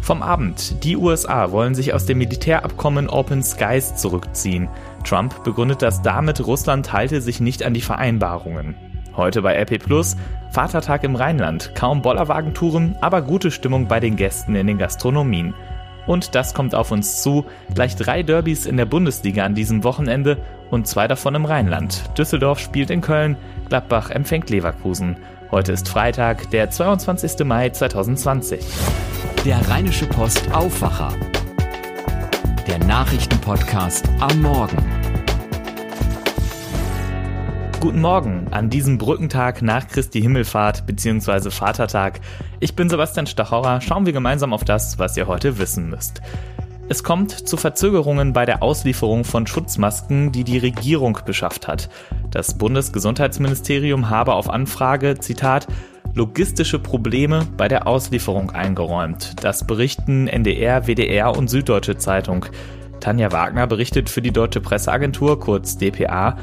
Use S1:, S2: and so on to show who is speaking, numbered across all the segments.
S1: Vom Abend. Die USA wollen sich aus dem Militärabkommen Open Skies zurückziehen. Trump begründet das damit, Russland halte sich nicht an die Vereinbarungen. Heute bei RP Plus, Vatertag im Rheinland. Kaum Bollerwagentouren, aber gute Stimmung bei den Gästen in den Gastronomien. Und das kommt auf uns zu. Gleich drei Derbys in der Bundesliga an diesem Wochenende und zwei davon im Rheinland. Düsseldorf spielt in Köln, Gladbach empfängt Leverkusen. Heute ist Freitag, der 22. Mai 2020.
S2: Der Rheinische Post Aufwacher. Der Nachrichtenpodcast am Morgen.
S1: Guten Morgen an diesem Brückentag nach Christi Himmelfahrt bzw. Vatertag. Ich bin Sebastian Stachorra. Schauen wir gemeinsam auf das, was ihr heute wissen müsst. Es kommt zu Verzögerungen bei der Auslieferung von Schutzmasken, die die Regierung beschafft hat. Das Bundesgesundheitsministerium habe auf Anfrage, Zitat, logistische Probleme bei der Auslieferung eingeräumt. Das berichten NDR, WDR und Süddeutsche Zeitung. Tanja Wagner berichtet für die Deutsche Presseagentur, kurz DPA.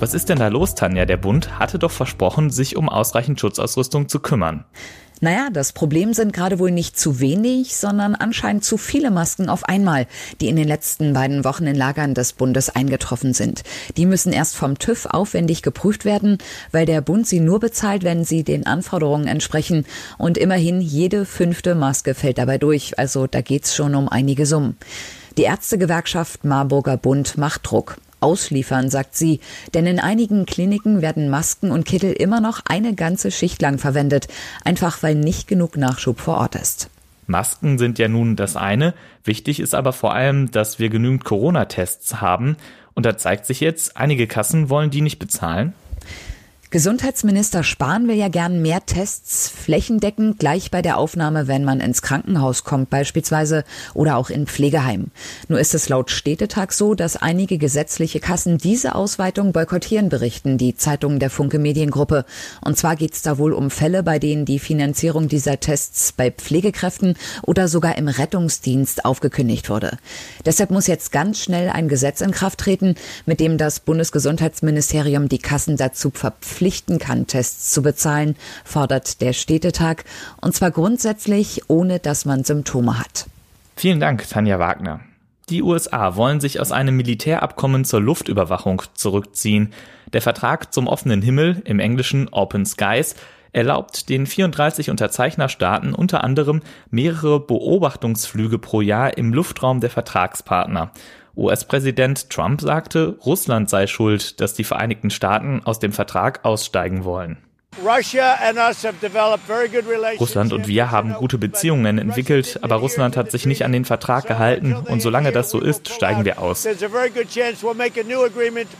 S1: Was ist denn da los, Tanja? Der Bund hatte doch versprochen, sich um ausreichend Schutzausrüstung zu kümmern.
S3: Naja, das Problem sind gerade wohl nicht zu wenig, sondern anscheinend zu viele Masken auf einmal, die in den letzten beiden Wochen in Lagern des Bundes eingetroffen sind. Die müssen erst vom TÜV aufwendig geprüft werden, weil der Bund sie nur bezahlt, wenn sie den Anforderungen entsprechen. Und immerhin jede fünfte Maske fällt dabei durch. Also da geht's schon um einige Summen. Die Ärztegewerkschaft Marburger Bund macht Druck ausliefern, sagt sie. Denn in einigen Kliniken werden Masken und Kittel immer noch eine ganze Schicht lang verwendet, einfach weil nicht genug Nachschub vor Ort ist.
S1: Masken sind ja nun das eine. Wichtig ist aber vor allem, dass wir genügend Corona-Tests haben. Und da zeigt sich jetzt, einige Kassen wollen die nicht bezahlen.
S3: Gesundheitsminister Spahn will ja gern mehr Tests flächendeckend gleich bei der Aufnahme, wenn man ins Krankenhaus kommt beispielsweise oder auch in Pflegeheim. Nur ist es laut Städtetag so, dass einige gesetzliche Kassen diese Ausweitung boykottieren, berichten die Zeitungen der Funke Mediengruppe. Und zwar geht es da wohl um Fälle, bei denen die Finanzierung dieser Tests bei Pflegekräften oder sogar im Rettungsdienst aufgekündigt wurde. Deshalb muss jetzt ganz schnell ein Gesetz in Kraft treten, mit dem das Bundesgesundheitsministerium die Kassen dazu verpflichtet, verpflichten kann, Tests zu bezahlen, fordert der Städtetag, und zwar grundsätzlich, ohne dass man Symptome hat.
S1: Vielen Dank, Tanja Wagner. Die USA wollen sich aus einem Militärabkommen zur Luftüberwachung zurückziehen. Der Vertrag zum offenen Himmel, im Englischen Open Skies, erlaubt den 34 Unterzeichnerstaaten unter anderem mehrere Beobachtungsflüge pro Jahr im Luftraum der Vertragspartner. US-Präsident Trump sagte, Russland sei schuld, dass die Vereinigten Staaten aus dem Vertrag aussteigen wollen. Russland und wir haben gute Beziehungen entwickelt, aber Russland hat sich nicht an den Vertrag gehalten und solange das so ist, steigen wir aus.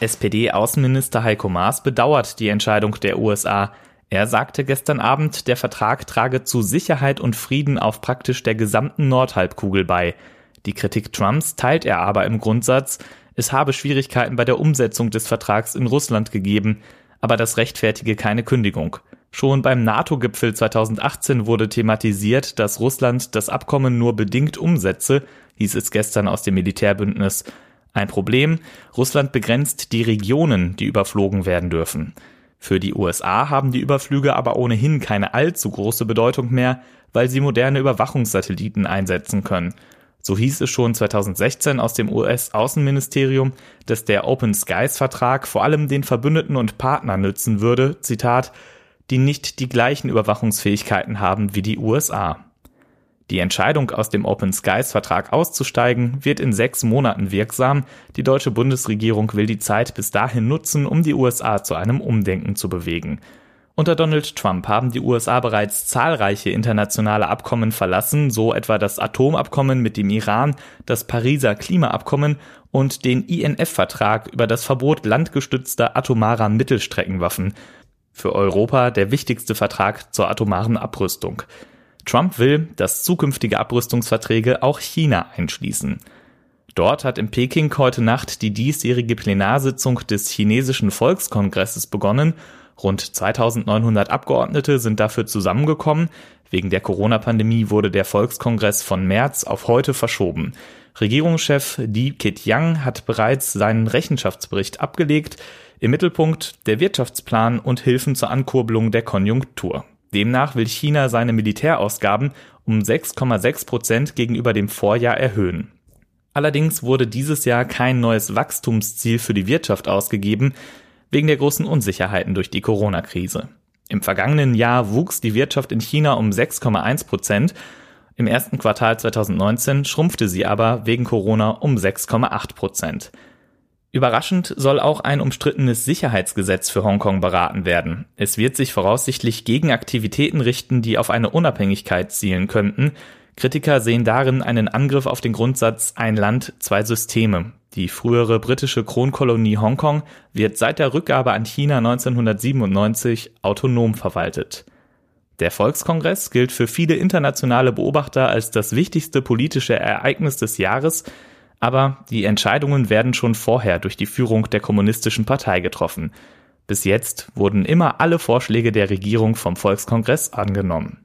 S1: SPD-Außenminister Heiko Maas bedauert die Entscheidung der USA. Er sagte gestern Abend, der Vertrag trage zu Sicherheit und Frieden auf praktisch der gesamten Nordhalbkugel bei. Die Kritik Trumps teilt er aber im Grundsatz, es habe Schwierigkeiten bei der Umsetzung des Vertrags in Russland gegeben, aber das rechtfertige keine Kündigung. Schon beim NATO-Gipfel 2018 wurde thematisiert, dass Russland das Abkommen nur bedingt umsetze, hieß es gestern aus dem Militärbündnis. Ein Problem, Russland begrenzt die Regionen, die überflogen werden dürfen. Für die USA haben die Überflüge aber ohnehin keine allzu große Bedeutung mehr, weil sie moderne Überwachungssatelliten einsetzen können. So hieß es schon 2016 aus dem US-Außenministerium, dass der Open Skies-Vertrag vor allem den Verbündeten und Partnern nützen würde, Zitat, die nicht die gleichen Überwachungsfähigkeiten haben wie die USA. Die Entscheidung, aus dem Open Skies-Vertrag auszusteigen, wird in sechs Monaten wirksam. Die deutsche Bundesregierung will die Zeit bis dahin nutzen, um die USA zu einem Umdenken zu bewegen. Unter Donald Trump haben die USA bereits zahlreiche internationale Abkommen verlassen, so etwa das Atomabkommen mit dem Iran, das Pariser Klimaabkommen und den INF-Vertrag über das Verbot landgestützter atomarer Mittelstreckenwaffen. Für Europa der wichtigste Vertrag zur atomaren Abrüstung. Trump will, dass zukünftige Abrüstungsverträge auch China einschließen. Dort hat in Peking heute Nacht die diesjährige Plenarsitzung des chinesischen Volkskongresses begonnen Rund 2900 Abgeordnete sind dafür zusammengekommen. Wegen der Corona-Pandemie wurde der Volkskongress von März auf heute verschoben. Regierungschef Li Keqiang hat bereits seinen Rechenschaftsbericht abgelegt. Im Mittelpunkt der Wirtschaftsplan und Hilfen zur Ankurbelung der Konjunktur. Demnach will China seine Militärausgaben um 6,6 Prozent gegenüber dem Vorjahr erhöhen. Allerdings wurde dieses Jahr kein neues Wachstumsziel für die Wirtschaft ausgegeben, wegen der großen Unsicherheiten durch die Corona-Krise. Im vergangenen Jahr wuchs die Wirtschaft in China um 6,1 Prozent. Im ersten Quartal 2019 schrumpfte sie aber wegen Corona um 6,8 Prozent. Überraschend soll auch ein umstrittenes Sicherheitsgesetz für Hongkong beraten werden. Es wird sich voraussichtlich gegen Aktivitäten richten, die auf eine Unabhängigkeit zielen könnten. Kritiker sehen darin einen Angriff auf den Grundsatz ein Land, zwei Systeme. Die frühere britische Kronkolonie Hongkong wird seit der Rückgabe an China 1997 autonom verwaltet. Der Volkskongress gilt für viele internationale Beobachter als das wichtigste politische Ereignis des Jahres, aber die Entscheidungen werden schon vorher durch die Führung der Kommunistischen Partei getroffen. Bis jetzt wurden immer alle Vorschläge der Regierung vom Volkskongress angenommen.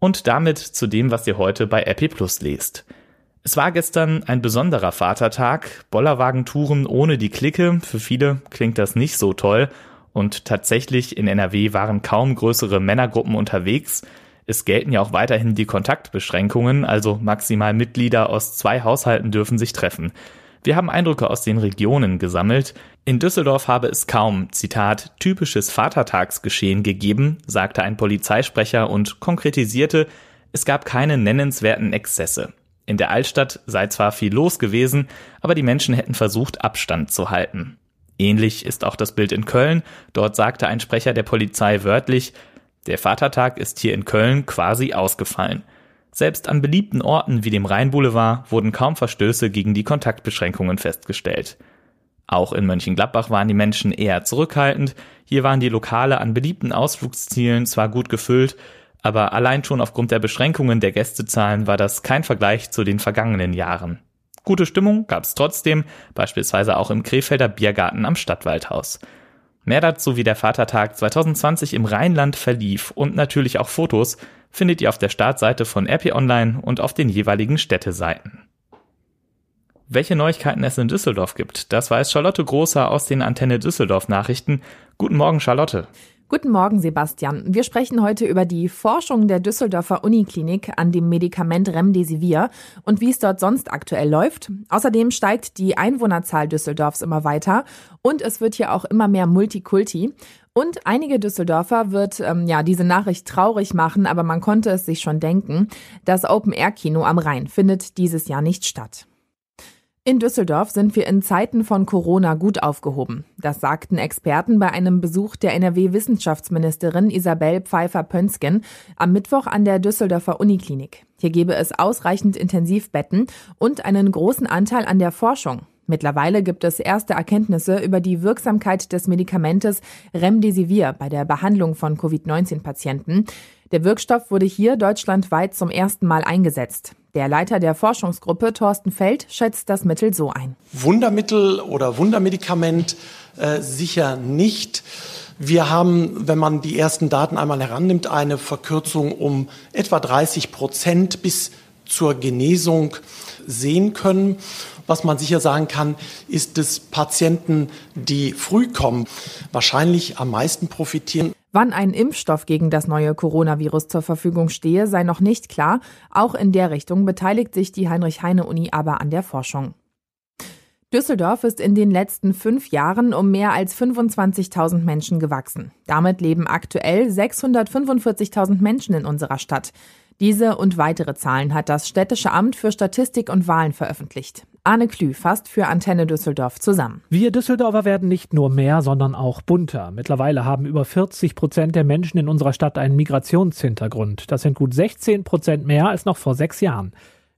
S1: Und damit zu dem, was ihr heute bei RP Plus lest. Es war gestern ein besonderer Vatertag, Bollerwagentouren ohne die Clique, für viele klingt das nicht so toll, und tatsächlich in NRW waren kaum größere Männergruppen unterwegs, es gelten ja auch weiterhin die Kontaktbeschränkungen, also maximal Mitglieder aus zwei Haushalten dürfen sich treffen. Wir haben Eindrücke aus den Regionen gesammelt. In Düsseldorf habe es kaum, Zitat, typisches Vatertagsgeschehen gegeben, sagte ein Polizeisprecher und konkretisierte, es gab keine nennenswerten Exzesse. In der Altstadt sei zwar viel los gewesen, aber die Menschen hätten versucht, Abstand zu halten. Ähnlich ist auch das Bild in Köln. Dort sagte ein Sprecher der Polizei wörtlich, der Vatertag ist hier in Köln quasi ausgefallen. Selbst an beliebten Orten wie dem Rheinboulevard wurden kaum Verstöße gegen die Kontaktbeschränkungen festgestellt. Auch in Mönchengladbach waren die Menschen eher zurückhaltend, hier waren die Lokale an beliebten Ausflugszielen zwar gut gefüllt, aber allein schon aufgrund der Beschränkungen der Gästezahlen war das kein Vergleich zu den vergangenen Jahren. Gute Stimmung gab es trotzdem, beispielsweise auch im Krefelder Biergarten am Stadtwaldhaus. Mehr dazu, wie der Vatertag 2020 im Rheinland verlief und natürlich auch Fotos findet ihr auf der Startseite von RP Online und auf den jeweiligen Städteseiten. Welche Neuigkeiten es in Düsseldorf gibt, das weiß Charlotte Großer aus den Antenne Düsseldorf Nachrichten. Guten Morgen, Charlotte.
S4: Guten Morgen, Sebastian. Wir sprechen heute über die Forschung der Düsseldorfer Uniklinik an dem Medikament Remdesivir und wie es dort sonst aktuell läuft. Außerdem steigt die Einwohnerzahl Düsseldorfs immer weiter und es wird hier auch immer mehr Multikulti. Und einige Düsseldorfer wird ähm, ja diese Nachricht traurig machen, aber man konnte es sich schon denken. Das Open-Air-Kino am Rhein findet dieses Jahr nicht statt. In Düsseldorf sind wir in Zeiten von Corona gut aufgehoben. Das sagten Experten bei einem Besuch der NRW-Wissenschaftsministerin Isabel Pfeiffer-Pönsken am Mittwoch an der Düsseldorfer Uniklinik. Hier gebe es ausreichend Intensivbetten und einen großen Anteil an der Forschung. Mittlerweile gibt es erste Erkenntnisse über die Wirksamkeit des Medikamentes Remdesivir bei der Behandlung von Covid-19-Patienten. Der Wirkstoff wurde hier deutschlandweit zum ersten Mal eingesetzt. Der Leiter der Forschungsgruppe, Thorsten Feld, schätzt das Mittel so ein.
S5: Wundermittel oder Wundermedikament äh, sicher nicht. Wir haben, wenn man die ersten Daten einmal herannimmt, eine Verkürzung um etwa 30 Prozent bis zur Genesung sehen können. Was man sicher sagen kann, ist, dass Patienten, die früh kommen, wahrscheinlich am meisten profitieren.
S4: Wann ein Impfstoff gegen das neue Coronavirus zur Verfügung stehe, sei noch nicht klar. Auch in der Richtung beteiligt sich die Heinrich-Heine-Uni aber an der Forschung. Düsseldorf ist in den letzten fünf Jahren um mehr als 25.000 Menschen gewachsen. Damit leben aktuell 645.000 Menschen in unserer Stadt. Diese und weitere Zahlen hat das Städtische Amt für Statistik und Wahlen veröffentlicht. Arne Klü fasst für Antenne Düsseldorf zusammen.
S6: Wir Düsseldorfer werden nicht nur mehr, sondern auch bunter. Mittlerweile haben über 40 Prozent der Menschen in unserer Stadt einen Migrationshintergrund. Das sind gut 16 Prozent mehr als noch vor sechs Jahren.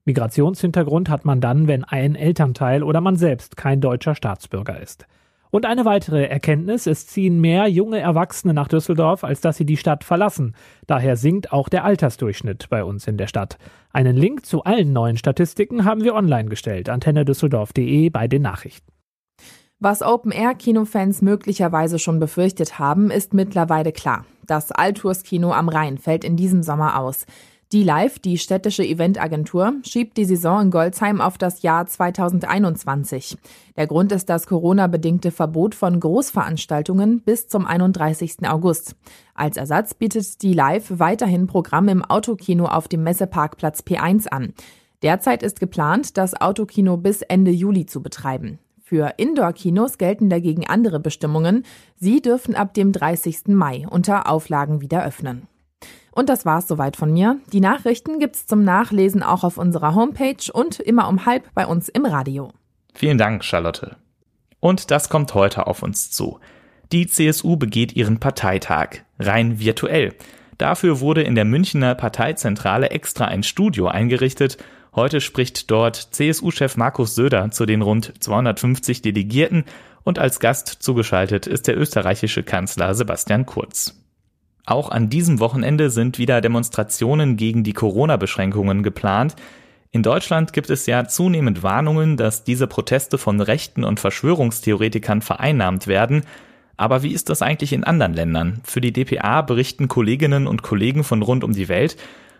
S6: Migrationshintergrund hat man dann, wenn ein Elternteil oder man selbst kein deutscher Staatsbürger ist. Und eine weitere Erkenntnis, es ziehen mehr junge Erwachsene nach Düsseldorf, als dass sie die Stadt verlassen. Daher sinkt auch der Altersdurchschnitt bei uns in der Stadt. Einen Link zu allen neuen Statistiken haben wir online gestellt, antennedüsseldorf.de bei den Nachrichten.
S4: Was Open-Air-Kinofans möglicherweise schon befürchtet haben, ist mittlerweile klar. Das Alturs-Kino am Rhein fällt in diesem Sommer aus. Die Live, die städtische Eventagentur, schiebt die Saison in Goldsheim auf das Jahr 2021. Der Grund ist das Corona-bedingte Verbot von Großveranstaltungen bis zum 31. August. Als Ersatz bietet die Live weiterhin Programm im Autokino auf dem Messeparkplatz P1 an. Derzeit ist geplant, das Autokino bis Ende Juli zu betreiben. Für Indoor-Kinos gelten dagegen andere Bestimmungen. Sie dürfen ab dem 30. Mai unter Auflagen wieder öffnen. Und das war's soweit von mir. Die Nachrichten gibt's zum Nachlesen auch auf unserer Homepage und immer um halb bei uns im Radio.
S1: Vielen Dank, Charlotte. Und das kommt heute auf uns zu. Die CSU begeht ihren Parteitag, rein virtuell. Dafür wurde in der Münchner Parteizentrale extra ein Studio eingerichtet. Heute spricht dort CSU-Chef Markus Söder zu den rund 250 Delegierten und als Gast zugeschaltet ist der österreichische Kanzler Sebastian Kurz. Auch an diesem Wochenende sind wieder Demonstrationen gegen die Corona-Beschränkungen geplant. In Deutschland gibt es ja zunehmend Warnungen, dass diese Proteste von Rechten und Verschwörungstheoretikern vereinnahmt werden. Aber wie ist das eigentlich in anderen Ländern? Für die DPA berichten Kolleginnen und Kollegen von rund um die Welt.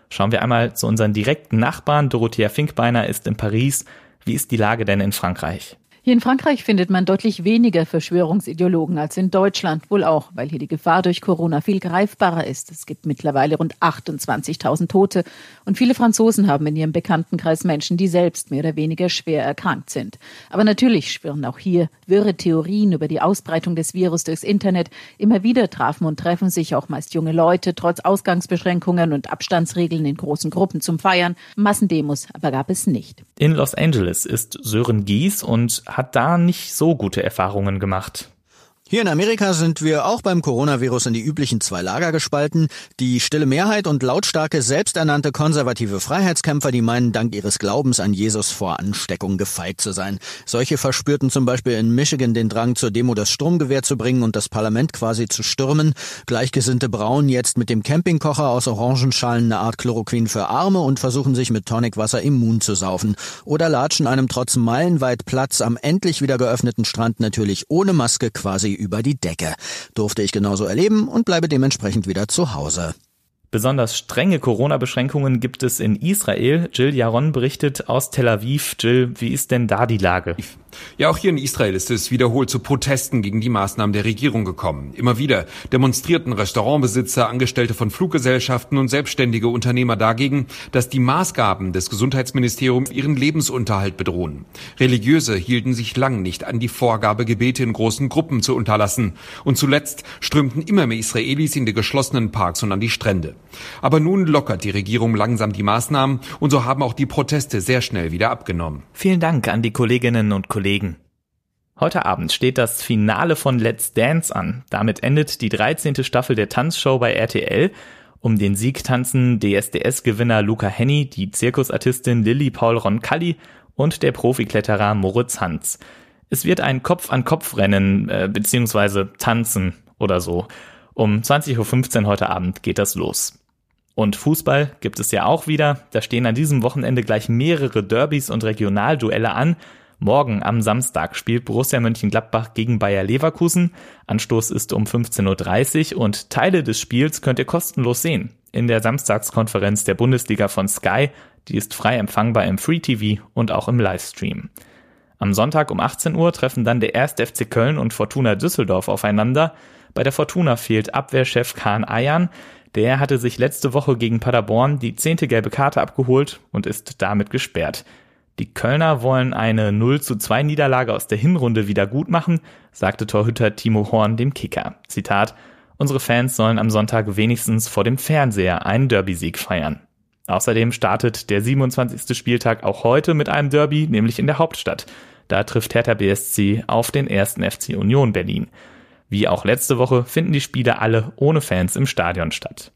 S1: Schauen wir einmal zu unseren direkten Nachbarn. Dorothea Finkbeiner ist in Paris. Wie ist die Lage denn in Frankreich?
S7: Hier in Frankreich findet man deutlich weniger Verschwörungsideologen als in Deutschland, wohl auch, weil hier die Gefahr durch Corona viel greifbarer ist. Es gibt mittlerweile rund 28.000 Tote und viele Franzosen haben in ihrem Bekanntenkreis Menschen, die selbst mehr oder weniger schwer erkrankt sind. Aber natürlich schwirren auch hier wirre Theorien über die Ausbreitung des Virus durchs Internet. Immer wieder trafen und treffen sich auch meist junge Leute, trotz Ausgangsbeschränkungen und Abstandsregeln in großen Gruppen zum Feiern. Massendemos aber gab es nicht.
S1: In Los Angeles ist Sören Gies und hat da nicht so gute Erfahrungen gemacht.
S8: Hier in Amerika sind wir auch beim Coronavirus in die üblichen zwei Lager gespalten. Die stille Mehrheit und lautstarke, selbsternannte konservative Freiheitskämpfer, die meinen, dank ihres Glaubens an Jesus vor Ansteckung gefeit zu sein. Solche verspürten zum Beispiel in Michigan den Drang, zur Demo das Stromgewehr zu bringen und das Parlament quasi zu stürmen. Gleichgesinnte brauen jetzt mit dem Campingkocher aus Orangenschalen eine Art Chloroquin für Arme und versuchen sich mit Tonicwasser immun zu saufen. Oder latschen einem trotz meilenweit Platz am endlich wieder geöffneten Strand natürlich ohne Maske quasi über die Decke. Durfte ich genauso erleben und bleibe dementsprechend wieder zu Hause.
S1: Besonders strenge Corona-Beschränkungen gibt es in Israel. Jill Jaron berichtet aus Tel Aviv. Jill, wie ist denn da die Lage?
S9: Ja, auch hier in Israel ist es wiederholt zu Protesten gegen die Maßnahmen der Regierung gekommen. Immer wieder demonstrierten Restaurantbesitzer, Angestellte von Fluggesellschaften und selbstständige Unternehmer dagegen, dass die Maßgaben des Gesundheitsministeriums ihren Lebensunterhalt bedrohen. Religiöse hielten sich lang nicht an die Vorgabe, Gebete in großen Gruppen zu unterlassen. Und zuletzt strömten immer mehr Israelis in die geschlossenen Parks und an die Strände. Aber nun lockert die Regierung langsam die Maßnahmen und so haben auch die Proteste sehr schnell wieder abgenommen.
S1: Vielen Dank an die Kolleginnen und Kollegen. Heute Abend steht das Finale von Let's Dance an. Damit endet die 13. Staffel der Tanzshow bei RTL. Um den Sieg tanzen DSDS-Gewinner Luca Henny, die Zirkusartistin Lilly Paul Roncalli und der Profikletterer Moritz Hans. Es wird ein Kopf-an-Kopf-Rennen äh, beziehungsweise Tanzen oder so. Um 20.15 Uhr heute Abend geht das los. Und Fußball gibt es ja auch wieder. Da stehen an diesem Wochenende gleich mehrere Derbys und Regionalduelle an. Morgen am Samstag spielt Borussia Mönchengladbach gegen Bayer Leverkusen. Anstoß ist um 15.30 Uhr und Teile des Spiels könnt ihr kostenlos sehen. In der Samstagskonferenz der Bundesliga von Sky. Die ist frei empfangbar im Free TV und auch im Livestream. Am Sonntag um 18 Uhr treffen dann der 1. FC Köln und Fortuna Düsseldorf aufeinander. Bei der Fortuna fehlt Abwehrchef Kahn Ayan. Der hatte sich letzte Woche gegen Paderborn die zehnte gelbe Karte abgeholt und ist damit gesperrt. Die Kölner wollen eine 0 zu 2 Niederlage aus der Hinrunde wieder gut machen, sagte Torhüter Timo Horn dem Kicker. Zitat, unsere Fans sollen am Sonntag wenigstens vor dem Fernseher einen Derby-Sieg feiern. Außerdem startet der 27. Spieltag auch heute mit einem Derby, nämlich in der Hauptstadt. Da trifft Hertha BSC auf den ersten FC Union Berlin. Wie auch letzte Woche finden die Spiele alle ohne Fans im Stadion statt.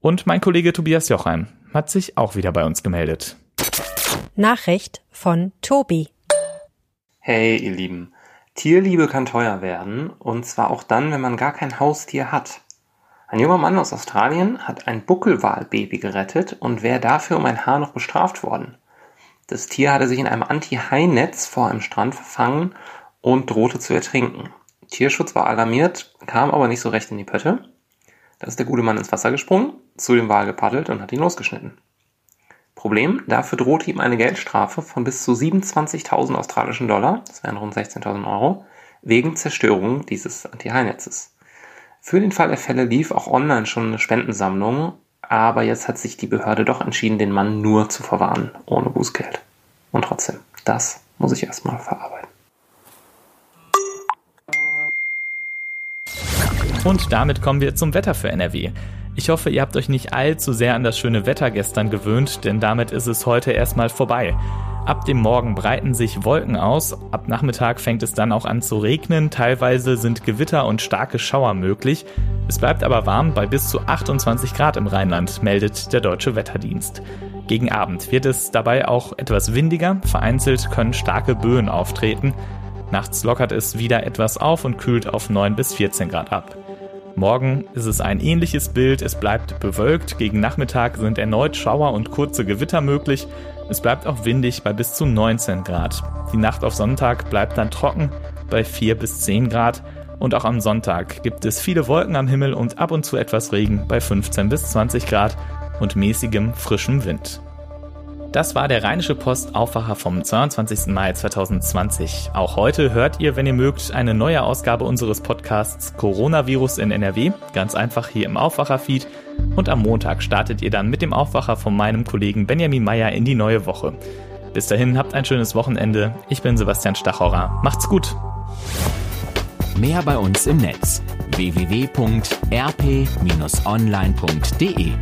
S1: Und mein Kollege Tobias Jochheim hat sich auch wieder bei uns gemeldet.
S10: Nachricht von Tobi.
S11: Hey, ihr Lieben. Tierliebe kann teuer werden, und zwar auch dann, wenn man gar kein Haustier hat. Ein junger Mann aus Australien hat ein Buckelwalbaby gerettet und wäre dafür um ein Haar noch bestraft worden. Das Tier hatte sich in einem Anti-Hai-Netz vor einem Strand verfangen und drohte zu ertrinken. Tierschutz war alarmiert, kam aber nicht so recht in die Pötte. Da ist der gute Mann ins Wasser gesprungen, zu dem Wal gepaddelt und hat ihn losgeschnitten. Problem, dafür drohte ihm eine Geldstrafe von bis zu 27.000 australischen Dollar, das wären rund 16.000 Euro, wegen Zerstörung dieses Anti-Hai-Netzes. Für den Fall der Fälle lief auch online schon eine Spendensammlung, aber jetzt hat sich die Behörde doch entschieden, den Mann nur zu verwahren, ohne Bußgeld. Und trotzdem, das muss ich erstmal verarbeiten.
S1: Und damit kommen wir zum Wetter für NRW. Ich hoffe, ihr habt euch nicht allzu sehr an das schöne Wetter gestern gewöhnt, denn damit ist es heute erstmal vorbei. Ab dem Morgen breiten sich Wolken aus, ab Nachmittag fängt es dann auch an zu regnen, teilweise sind Gewitter und starke Schauer möglich. Es bleibt aber warm bei bis zu 28 Grad im Rheinland, meldet der Deutsche Wetterdienst. Gegen Abend wird es dabei auch etwas windiger, vereinzelt können starke Böen auftreten. Nachts lockert es wieder etwas auf und kühlt auf 9 bis 14 Grad ab. Morgen ist es ein ähnliches Bild, es bleibt bewölkt, gegen Nachmittag sind erneut Schauer und kurze Gewitter möglich, es bleibt auch windig bei bis zu 19 Grad. Die Nacht auf Sonntag bleibt dann trocken bei 4 bis 10 Grad und auch am Sonntag gibt es viele Wolken am Himmel und ab und zu etwas Regen bei 15 bis 20 Grad und mäßigem frischem Wind. Das war der Rheinische Post Aufwacher vom 22. Mai 2020. Auch heute hört ihr, wenn ihr mögt, eine neue Ausgabe unseres Podcasts Coronavirus in NRW, ganz einfach hier im Aufwacher-Feed. Und am Montag startet ihr dann mit dem Aufwacher von meinem Kollegen Benjamin Meyer in die neue Woche. Bis dahin habt ein schönes Wochenende. Ich bin Sebastian Stachorra. Macht's gut.
S2: Mehr bei uns im Netz www.rp-online.de